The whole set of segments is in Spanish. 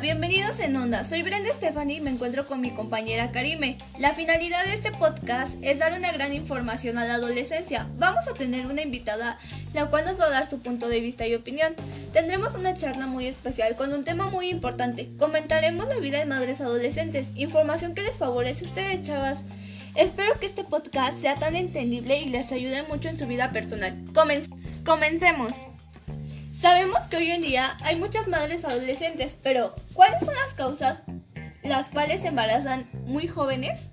Bienvenidos en Onda. Soy Brenda Stephanie y me encuentro con mi compañera Karime. La finalidad de este podcast es dar una gran información a la adolescencia. Vamos a tener una invitada, la cual nos va a dar su punto de vista y opinión. Tendremos una charla muy especial con un tema muy importante. Comentaremos la vida de madres adolescentes, información que les favorece a ustedes, chavas. Espero que este podcast sea tan entendible y les ayude mucho en su vida personal. comencemos. Sabemos que hoy en día hay muchas madres adolescentes, pero ¿cuáles son las causas las cuales se embarazan muy jóvenes?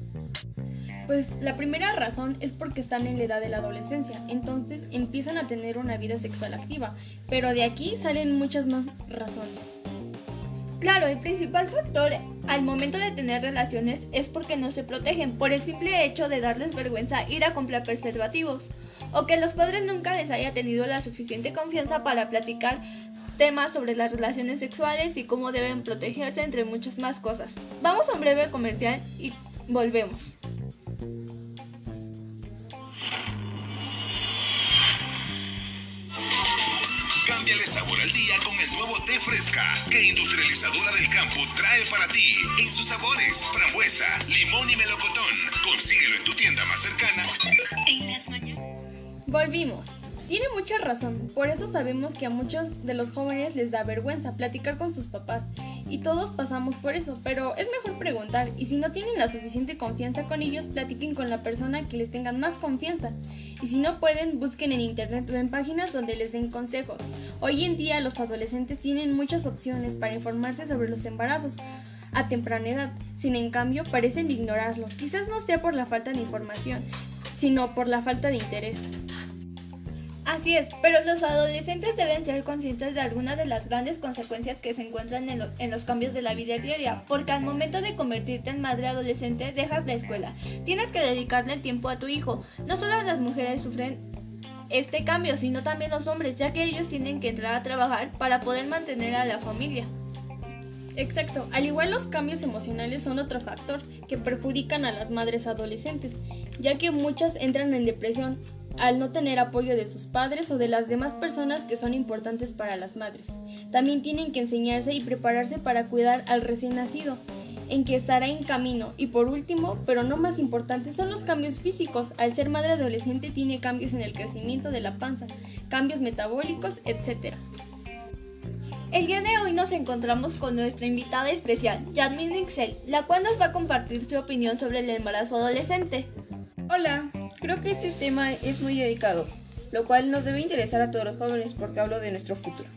Pues la primera razón es porque están en la edad de la adolescencia, entonces empiezan a tener una vida sexual activa, pero de aquí salen muchas más razones. Claro, el principal factor al momento de tener relaciones es porque no se protegen por el simple hecho de darles vergüenza ir a comprar preservativos o que los padres nunca les haya tenido la suficiente confianza para platicar temas sobre las relaciones sexuales y cómo deben protegerse entre muchas más cosas. Vamos a un breve comercial y volvemos. Cámbiale sabor al día con el nuevo té fresca que Industrializadora del Campo trae para ti en sus sabores frambuesa, limón y melocotón. Consíguelo Volvimos. Tiene mucha razón, por eso sabemos que a muchos de los jóvenes les da vergüenza platicar con sus papás. Y todos pasamos por eso, pero es mejor preguntar. Y si no tienen la suficiente confianza con ellos, platiquen con la persona que les tengan más confianza. Y si no pueden, busquen en internet o en páginas donde les den consejos. Hoy en día los adolescentes tienen muchas opciones para informarse sobre los embarazos a temprana edad, sin en cambio parecen ignorarlo, quizás no sea por la falta de información, sino por la falta de interés. Así es, pero los adolescentes deben ser conscientes de algunas de las grandes consecuencias que se encuentran en, los cambios de la vida diaria, porque al momento de convertirte en madre adolescente dejas la escuela, tienes que dedicarle el tiempo a tu hijo. No solo las mujeres sufren este cambio, sino también los hombres, ya que ellos tienen que entrar a trabajar para poder mantener a la familia. Exacto, al igual los cambios emocionales son otro factor que perjudican a las madres adolescentes, ya que muchas entran en depresión al no tener apoyo de sus padres o de las demás personas que son importantes para las madres. También tienen que enseñarse y prepararse para cuidar al recién nacido, en que estará en camino. Y por último, pero no más importante, son los cambios físicos. Al ser madre adolescente tiene cambios en el crecimiento de la panza, cambios metabólicos, etc. El día de hoy nos encontramos con nuestra invitada especial, Yadmin Ixel, la cual nos va a compartir su opinión sobre el embarazo adolescente. Hola, creo que este tema es muy dedicado, lo cual nos debe interesar a todos los jóvenes porque hablo de nuestro futuro.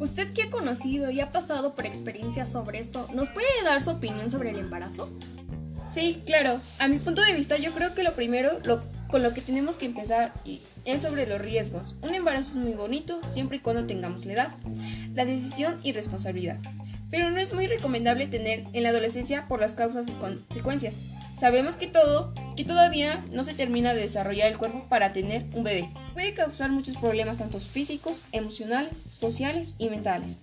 Usted que ha conocido y ha pasado por experiencias sobre esto, ¿nos puede dar su opinión sobre el embarazo? Sí, claro. A mi punto de vista, yo creo que lo primero con lo que tenemos que empezar es sobre los riesgos. Un embarazo es muy bonito siempre y cuando tengamos la edad, la decisión y responsabilidad. Pero no es muy recomendable tener en la adolescencia por las causas y consecuencias. Sabemos que todo, que todavía no se termina de desarrollar el cuerpo para tener un bebé. Puede causar muchos problemas tanto físicos, emocionales, sociales y mentales.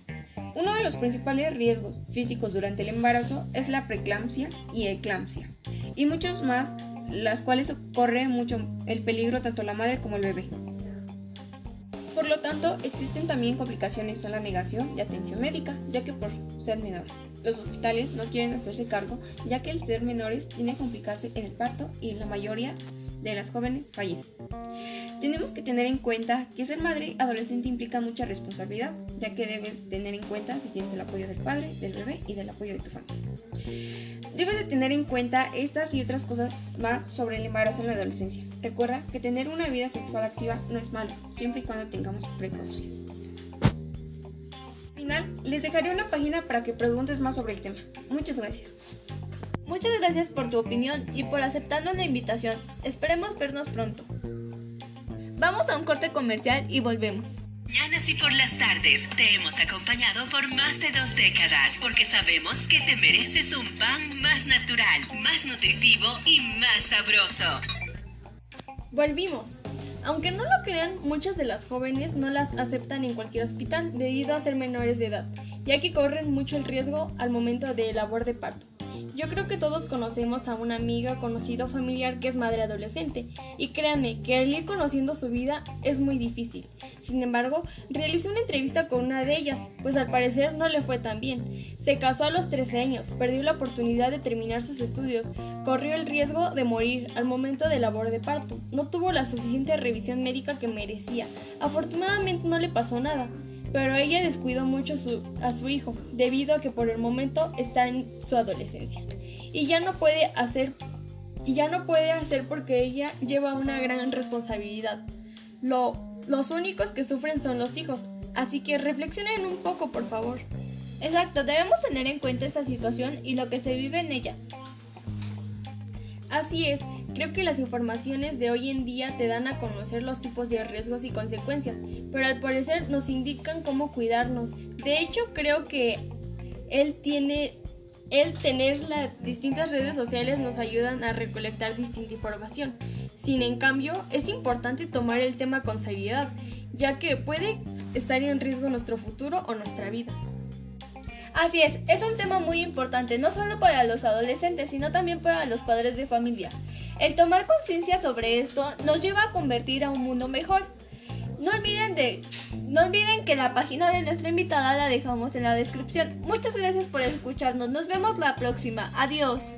Uno de los principales riesgos físicos durante el embarazo es la preeclampsia y eclampsia, y muchos más, las cuales corre mucho el peligro tanto la madre como el bebé. Por lo tanto, existen también complicaciones en la negación de atención médica, ya que por ser menores. Los hospitales no quieren hacerse cargo, ya que el ser menores tiene que complicarse en el parto y la mayoría de las jóvenes fallecen. Tenemos que tener en cuenta que ser madre adolescente implica mucha responsabilidad, ya que debes tener en cuenta si tienes el apoyo del padre, del bebé y del apoyo de tu familia. Debes de tener en cuenta estas y otras cosas más sobre el embarazo en la adolescencia. Recuerda que tener una vida sexual activa no es malo, siempre y cuando tengamos precaución. Al final, les dejaré una página para que preguntes más sobre el tema. Muchas gracias. Muchas gracias por tu opinión y por aceptarnos la invitación. Esperemos vernos pronto. Vamos a un corte comercial y volvemos mañanas y por las tardes te hemos acompañado por más de dos décadas porque sabemos que te mereces un pan más natural, más nutritivo y más sabroso. Volvimos. Aunque no lo crean, muchas de las jóvenes no las aceptan en cualquier hospital debido a ser menores de edad, ya que corren mucho el riesgo al momento de labor de parto. Yo creo que todos conocemos a una amiga, conocido familiar que es madre adolescente y créanme que el ir conociendo su vida es muy difícil. Sin embargo, realicé una entrevista con una de ellas, pues al parecer no le fue tan bien. Se casó a los 13 años, perdió la oportunidad de terminar sus estudios, corrió el riesgo de morir al momento del labor de parto, no tuvo la suficiente revisión médica que merecía. Afortunadamente no le pasó nada pero ella descuidó mucho a su hijo debido a que por el momento está en su adolescencia y ya no puede hacer y ya no puede hacer porque ella lleva una gran responsabilidad. los únicos que sufren son los hijos, así que reflexionen un poco, por favor. Exacto, debemos tener en cuenta esta situación y lo que se vive en ella. Así es, Creo que las informaciones de hoy en día te dan a conocer los tipos de riesgos y consecuencias, pero al parecer nos indican cómo cuidarnos. De hecho, creo que él tiene el tener las distintas redes sociales nos ayudan a recolectar distinta información. Sin en cambio, es importante tomar el tema con seriedad, ya que puede estar en riesgo nuestro futuro o nuestra vida. Así es, es un tema muy importante, no solo para los adolescentes, sino también para los padres de familia. El tomar conciencia sobre esto nos lleva a convertir a un mundo mejor. No olviden, de, no olviden que la página de nuestra invitada la dejamos en la descripción. Muchas gracias por escucharnos. Nos vemos la próxima. Adiós.